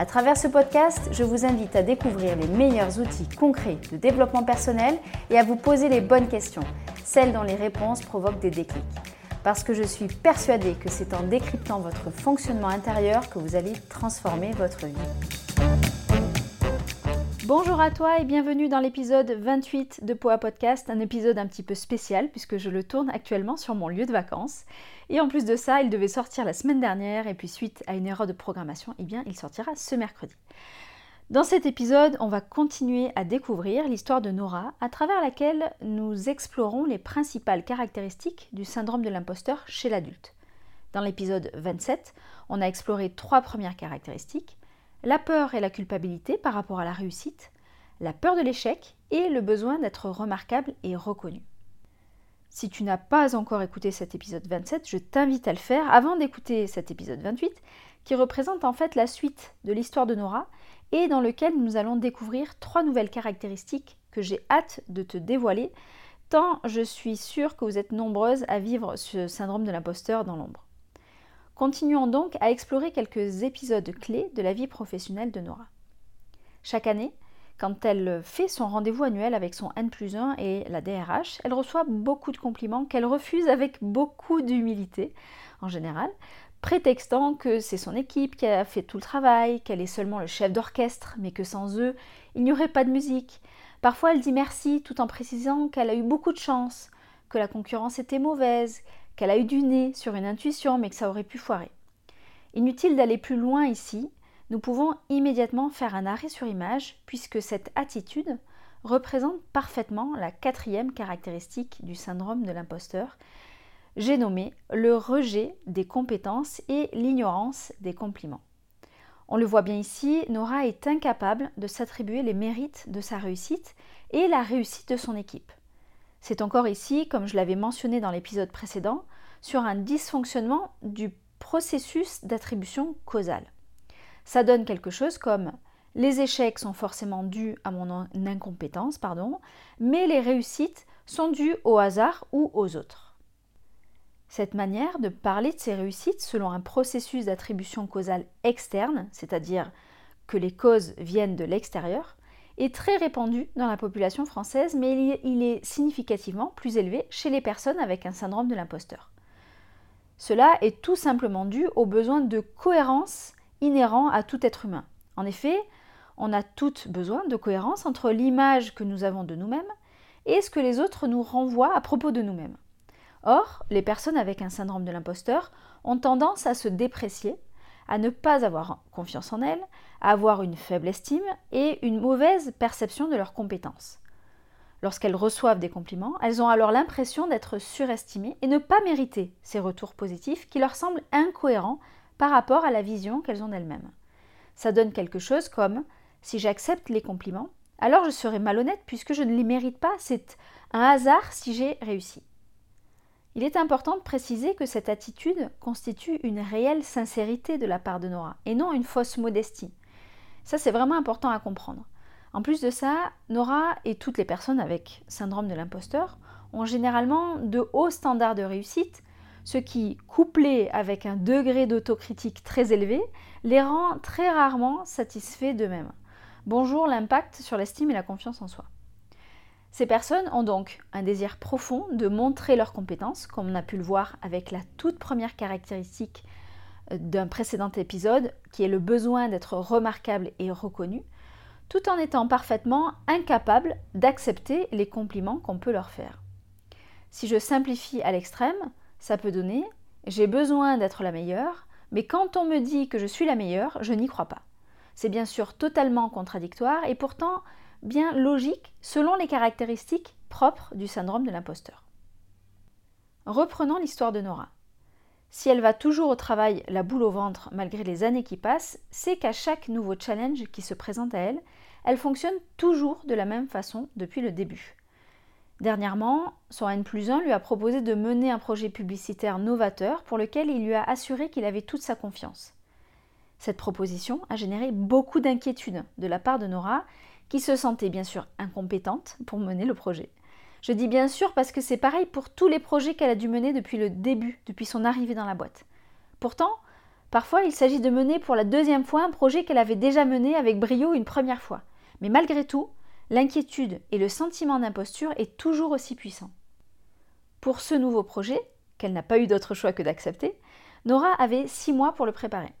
À travers ce podcast, je vous invite à découvrir les meilleurs outils concrets de développement personnel et à vous poser les bonnes questions, celles dont les réponses provoquent des déclics. Parce que je suis persuadée que c'est en décryptant votre fonctionnement intérieur que vous allez transformer votre vie. Bonjour à toi et bienvenue dans l'épisode 28 de Poa Podcast, un épisode un petit peu spécial puisque je le tourne actuellement sur mon lieu de vacances. Et en plus de ça, il devait sortir la semaine dernière et puis suite à une erreur de programmation, eh bien il sortira ce mercredi. Dans cet épisode, on va continuer à découvrir l'histoire de Nora à travers laquelle nous explorons les principales caractéristiques du syndrome de l'imposteur chez l'adulte. Dans l'épisode 27, on a exploré trois premières caractéristiques la peur et la culpabilité par rapport à la réussite, la peur de l'échec et le besoin d'être remarquable et reconnu. Si tu n'as pas encore écouté cet épisode 27, je t'invite à le faire avant d'écouter cet épisode 28, qui représente en fait la suite de l'histoire de Nora et dans lequel nous allons découvrir trois nouvelles caractéristiques que j'ai hâte de te dévoiler, tant je suis sûre que vous êtes nombreuses à vivre ce syndrome de l'imposteur dans l'ombre. Continuons donc à explorer quelques épisodes clés de la vie professionnelle de Nora. Chaque année, quand elle fait son rendez-vous annuel avec son N plus 1 et la DRH, elle reçoit beaucoup de compliments qu'elle refuse avec beaucoup d'humilité en général, prétextant que c'est son équipe qui a fait tout le travail, qu'elle est seulement le chef d'orchestre, mais que sans eux, il n'y aurait pas de musique. Parfois, elle dit merci tout en précisant qu'elle a eu beaucoup de chance, que la concurrence était mauvaise, qu'elle a eu du nez sur une intuition mais que ça aurait pu foirer. Inutile d'aller plus loin ici, nous pouvons immédiatement faire un arrêt sur image puisque cette attitude représente parfaitement la quatrième caractéristique du syndrome de l'imposteur. J'ai nommé le rejet des compétences et l'ignorance des compliments. On le voit bien ici, Nora est incapable de s'attribuer les mérites de sa réussite et la réussite de son équipe. C'est encore ici, comme je l'avais mentionné dans l'épisode précédent, sur un dysfonctionnement du processus d'attribution causale. Ça donne quelque chose comme les échecs sont forcément dus à mon incompétence, pardon, mais les réussites sont dues au hasard ou aux autres. Cette manière de parler de ces réussites selon un processus d'attribution causale externe, c'est-à-dire que les causes viennent de l'extérieur, est très répandu dans la population française, mais il est significativement plus élevé chez les personnes avec un syndrome de l'imposteur. Cela est tout simplement dû au besoin de cohérence inhérent à tout être humain. En effet, on a toutes besoin de cohérence entre l'image que nous avons de nous-mêmes et ce que les autres nous renvoient à propos de nous-mêmes. Or, les personnes avec un syndrome de l'imposteur ont tendance à se déprécier à ne pas avoir confiance en elles, avoir une faible estime et une mauvaise perception de leurs compétences. Lorsqu'elles reçoivent des compliments, elles ont alors l'impression d'être surestimées et ne pas mériter ces retours positifs qui leur semblent incohérents par rapport à la vision qu'elles ont d'elles-mêmes. Ça donne quelque chose comme si j'accepte les compliments, alors je serai malhonnête puisque je ne les mérite pas, c'est un hasard si j'ai réussi. Il est important de préciser que cette attitude constitue une réelle sincérité de la part de Nora et non une fausse modestie. Ça, c'est vraiment important à comprendre. En plus de ça, Nora et toutes les personnes avec syndrome de l'imposteur ont généralement de hauts standards de réussite, ce qui, couplé avec un degré d'autocritique très élevé, les rend très rarement satisfaits d'eux-mêmes. Bonjour l'impact sur l'estime et la confiance en soi. Ces personnes ont donc un désir profond de montrer leurs compétences, comme on a pu le voir avec la toute première caractéristique d'un précédent épisode, qui est le besoin d'être remarquable et reconnu, tout en étant parfaitement incapable d'accepter les compliments qu'on peut leur faire. Si je simplifie à l'extrême, ça peut donner j'ai besoin d'être la meilleure, mais quand on me dit que je suis la meilleure, je n'y crois pas. C'est bien sûr totalement contradictoire et pourtant bien logique selon les caractéristiques propres du syndrome de l'imposteur. Reprenons l'histoire de Nora. Si elle va toujours au travail la boule au ventre malgré les années qui passent, c'est qu'à chaque nouveau challenge qui se présente à elle, elle fonctionne toujours de la même façon depuis le début. Dernièrement, son N plus 1 lui a proposé de mener un projet publicitaire novateur pour lequel il lui a assuré qu'il avait toute sa confiance. Cette proposition a généré beaucoup d'inquiétudes de la part de Nora, qui se sentait bien sûr incompétente pour mener le projet. Je dis bien sûr parce que c'est pareil pour tous les projets qu'elle a dû mener depuis le début, depuis son arrivée dans la boîte. Pourtant, parfois il s'agit de mener pour la deuxième fois un projet qu'elle avait déjà mené avec brio une première fois. Mais malgré tout, l'inquiétude et le sentiment d'imposture est toujours aussi puissant. Pour ce nouveau projet, qu'elle n'a pas eu d'autre choix que d'accepter, Nora avait six mois pour le préparer.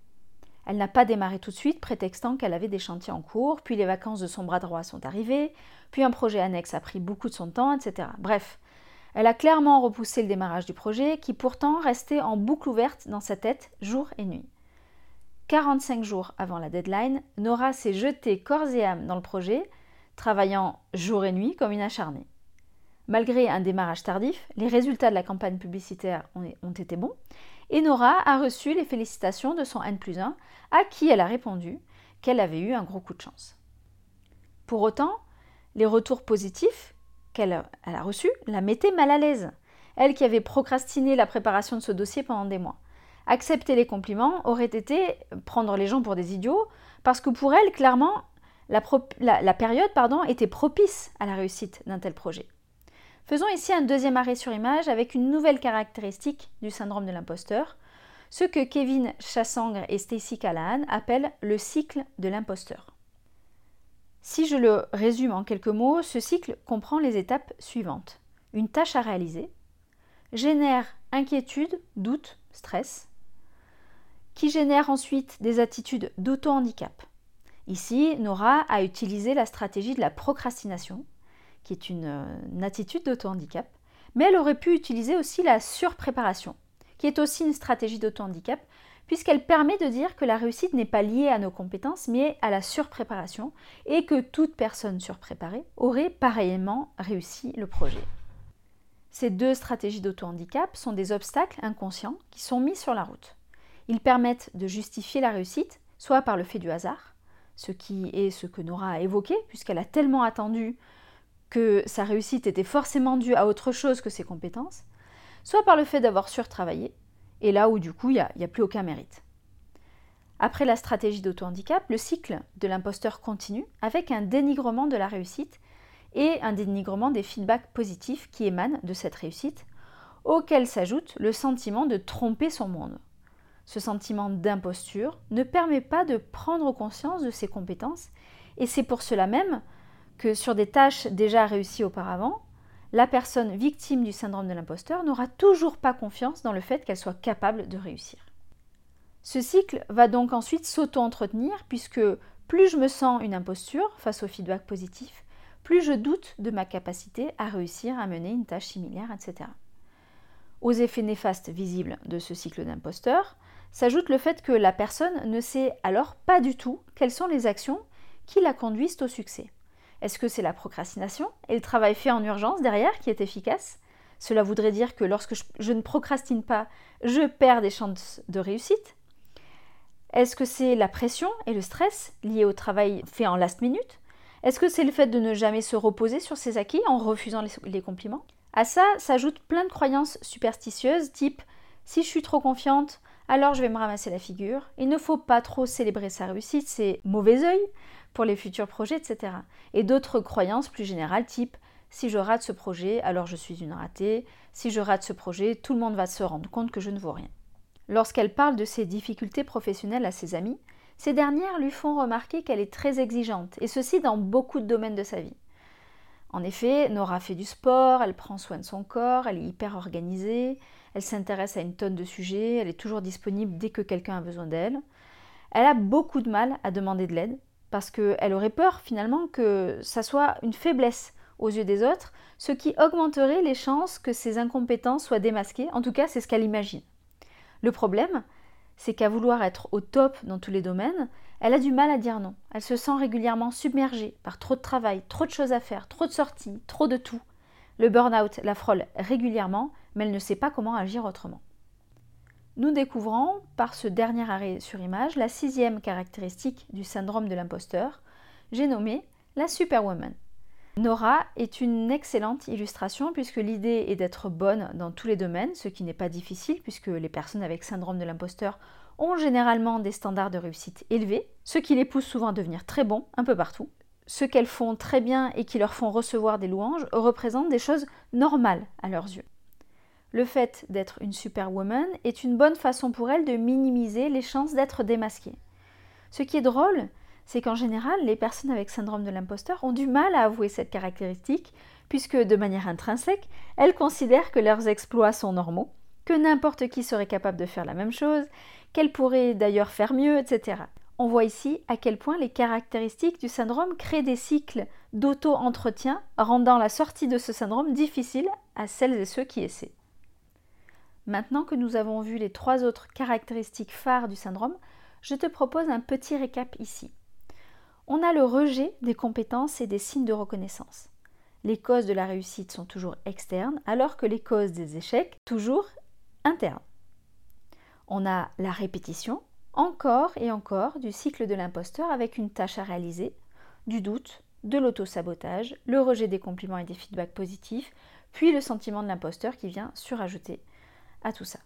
Elle n'a pas démarré tout de suite, prétextant qu'elle avait des chantiers en cours, puis les vacances de son bras droit sont arrivées, puis un projet annexe a pris beaucoup de son temps, etc. Bref, elle a clairement repoussé le démarrage du projet, qui pourtant restait en boucle ouverte dans sa tête jour et nuit. 45 jours avant la deadline, Nora s'est jetée corps et âme dans le projet, travaillant jour et nuit comme une acharnée. Malgré un démarrage tardif, les résultats de la campagne publicitaire ont été bons et Nora a reçu les félicitations de son N plus 1, à qui elle a répondu qu'elle avait eu un gros coup de chance. Pour autant, les retours positifs qu'elle a reçus la mettaient mal à l'aise, elle qui avait procrastiné la préparation de ce dossier pendant des mois. Accepter les compliments aurait été prendre les gens pour des idiots, parce que pour elle, clairement, la, période était propice à la réussite d'un tel projet. Faisons ici un deuxième arrêt sur image avec une nouvelle caractéristique du syndrome de l'imposteur, ce que Kevin Chassangre et Stacy Callahan appellent le cycle de l'imposteur. Si je le résume en quelques mots, ce cycle comprend les étapes suivantes. Une tâche à réaliser, génère inquiétude, doute, stress, qui génère ensuite des attitudes d'auto-handicap. Ici, Nora a utilisé la stratégie de la procrastination, qui est une, attitude d'auto-handicap, mais elle aurait pu utiliser aussi la surpréparation, qui est aussi une stratégie d'auto-handicap, puisqu'elle permet de dire que la réussite n'est pas liée à nos compétences, mais à la surpréparation, et que toute personne surpréparée aurait pareillement réussi le projet. Ces deux stratégies d'auto-handicap sont des obstacles inconscients qui sont mis sur la route. Ils permettent de justifier la réussite, soit par le fait du hasard, ce qui est ce que Nora a évoqué, puisqu'elle a tellement attendu que sa réussite était forcément due à autre chose que ses compétences, soit par le fait d'avoir surtravaillé, et là où du coup il n'y a, plus aucun mérite. Après la stratégie d'auto-handicap, le cycle de l'imposteur continue avec un dénigrement de la réussite et un dénigrement des feedbacks positifs qui émanent de cette réussite, auquel s'ajoute le sentiment de tromper son monde. Ce sentiment d'imposture ne permet pas de prendre conscience de ses compétences et c'est pour cela même que sur des tâches déjà réussies auparavant, la personne victime du syndrome de l'imposteur n'aura toujours pas confiance dans le fait qu'elle soit capable de réussir. Ce cycle va donc ensuite s'auto-entretenir puisque plus je me sens une imposture face au feedback positif, plus je doute de ma capacité à réussir à mener une tâche similaire, etc. Aux effets néfastes visibles de ce cycle d'imposteur s'ajoute le fait que la personne ne sait alors pas du tout quelles sont les actions qui la conduisent au succès. Est-ce que c'est la procrastination et le travail fait en urgence derrière qui est efficace? Cela voudrait dire que lorsque je, ne procrastine pas, je perds des chances de réussite? Est-ce que c'est la pression et le stress liés au travail fait en last minute? Est-ce que c'est le fait de ne jamais se reposer sur ses acquis en refusant les, compliments? À ça s'ajoutent plein de croyances superstitieuses type si je suis trop confiante, alors je vais me ramasser la figure. Il ne faut pas trop célébrer sa réussite, c'est mauvais œil pour les futurs projets, etc. Et d'autres croyances plus générales, type si je rate ce projet, alors je suis une ratée, si je rate ce projet, tout le monde va se rendre compte que je ne vaux rien. Lorsqu'elle parle de ses difficultés professionnelles à ses amis, ces dernières lui font remarquer qu'elle est très exigeante, et ceci dans beaucoup de domaines de sa vie. En effet, Nora fait du sport, elle prend soin de son corps, elle est hyper organisée, elle s'intéresse à une tonne de sujets, elle est toujours disponible dès que quelqu'un a besoin d'elle. Elle a beaucoup de mal à demander de l'aide, parce qu'elle aurait peur finalement que ça soit une faiblesse aux yeux des autres, ce qui augmenterait les chances que ses incompétences soient démasquées, en tout cas c'est ce qu'elle imagine. Le problème, c'est qu'à vouloir être au top dans tous les domaines, elle a du mal à dire non. Elle se sent régulièrement submergée par trop de travail, trop de choses à faire, trop de sorties, trop de tout. Le burn-out la frôle régulièrement, mais elle ne sait pas comment agir autrement. Nous découvrons, par ce dernier arrêt sur image, la sixième caractéristique du syndrome de l'imposteur, j'ai nommé la superwoman. Nora est une excellente illustration puisque l'idée est d'être bonne dans tous les domaines, ce qui n'est pas difficile puisque les personnes avec syndrome de l'imposteur ont généralement des standards de réussite élevés, ce qui les pousse souvent à devenir très bons un peu partout. Ce qu'elles font très bien et qui leur font recevoir des louanges représentent des choses normales à leurs yeux. Le fait d'être une superwoman est une bonne façon pour elles de minimiser les chances d'être démasquées. Ce qui est drôle, c'est qu'en général, les personnes avec syndrome de l'imposteur ont du mal à avouer cette caractéristique, puisque de manière intrinsèque, elles considèrent que leurs exploits sont normaux, que n'importe qui serait capable de faire la même chose, qu'elles pourraient d'ailleurs faire mieux, etc. On voit ici à quel point les caractéristiques du syndrome créent des cycles d'auto-entretien, rendant la sortie de ce syndrome difficile à celles et ceux qui essaient. Maintenant que nous avons vu les trois autres caractéristiques phares du syndrome, je te propose un petit récap ici. On a le rejet des compétences et des signes de reconnaissance. Les causes de la réussite sont toujours externes, alors que les causes des échecs, toujours internes. On a la répétition, encore et encore, du cycle de l'imposteur avec une tâche à réaliser, du doute, de l'auto-sabotage, le rejet des compliments et des feedbacks positifs, puis le sentiment de l'imposteur qui vient surajouter à tout ça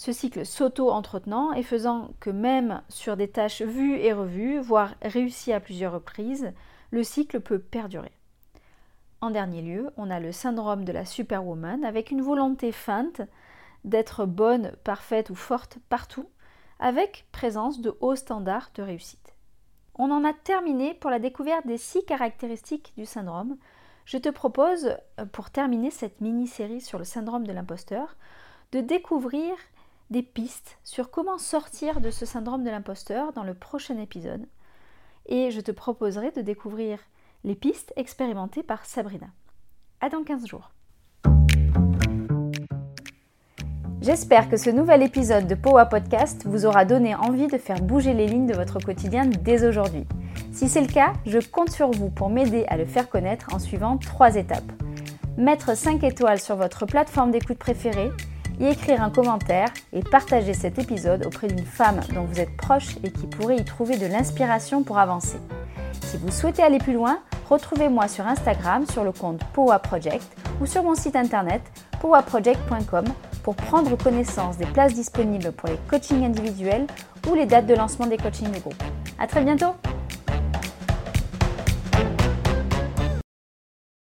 ce cycle s'auto-entretenant et faisant que même sur des tâches vues et revues, voire réussies à plusieurs reprises, le cycle peut perdurer. En dernier lieu, on a le syndrome de la superwoman avec une volonté feinte d'être bonne, parfaite ou forte partout, avec présence de hauts standards de réussite. On en a terminé pour la découverte des six caractéristiques du syndrome. Je te propose, pour terminer cette mini-série sur le syndrome de l'imposteur, de découvrir des pistes sur comment sortir de ce syndrome de l'imposteur dans le prochain épisode. Et je te proposerai de découvrir les pistes expérimentées par Sabrina. À dans 15 jours. J'espère que ce nouvel épisode de Powa Podcast vous aura donné envie de faire bouger les lignes de votre quotidien dès aujourd'hui. Si c'est le cas, je compte sur vous pour m'aider à le faire connaître en suivant trois étapes. Mettre 5 étoiles sur votre plateforme d'écoute préférée, y écrire un commentaire et partager cet épisode auprès d'une femme dont vous êtes proche et qui pourrait y trouver de l'inspiration pour avancer. Si vous souhaitez aller plus loin, retrouvez-moi sur Instagram sur le compte Powa Project ou sur mon site internet powaproject.com pour prendre connaissance des places disponibles pour les coachings individuels ou les dates de lancement des coachings de groupe. À très bientôt!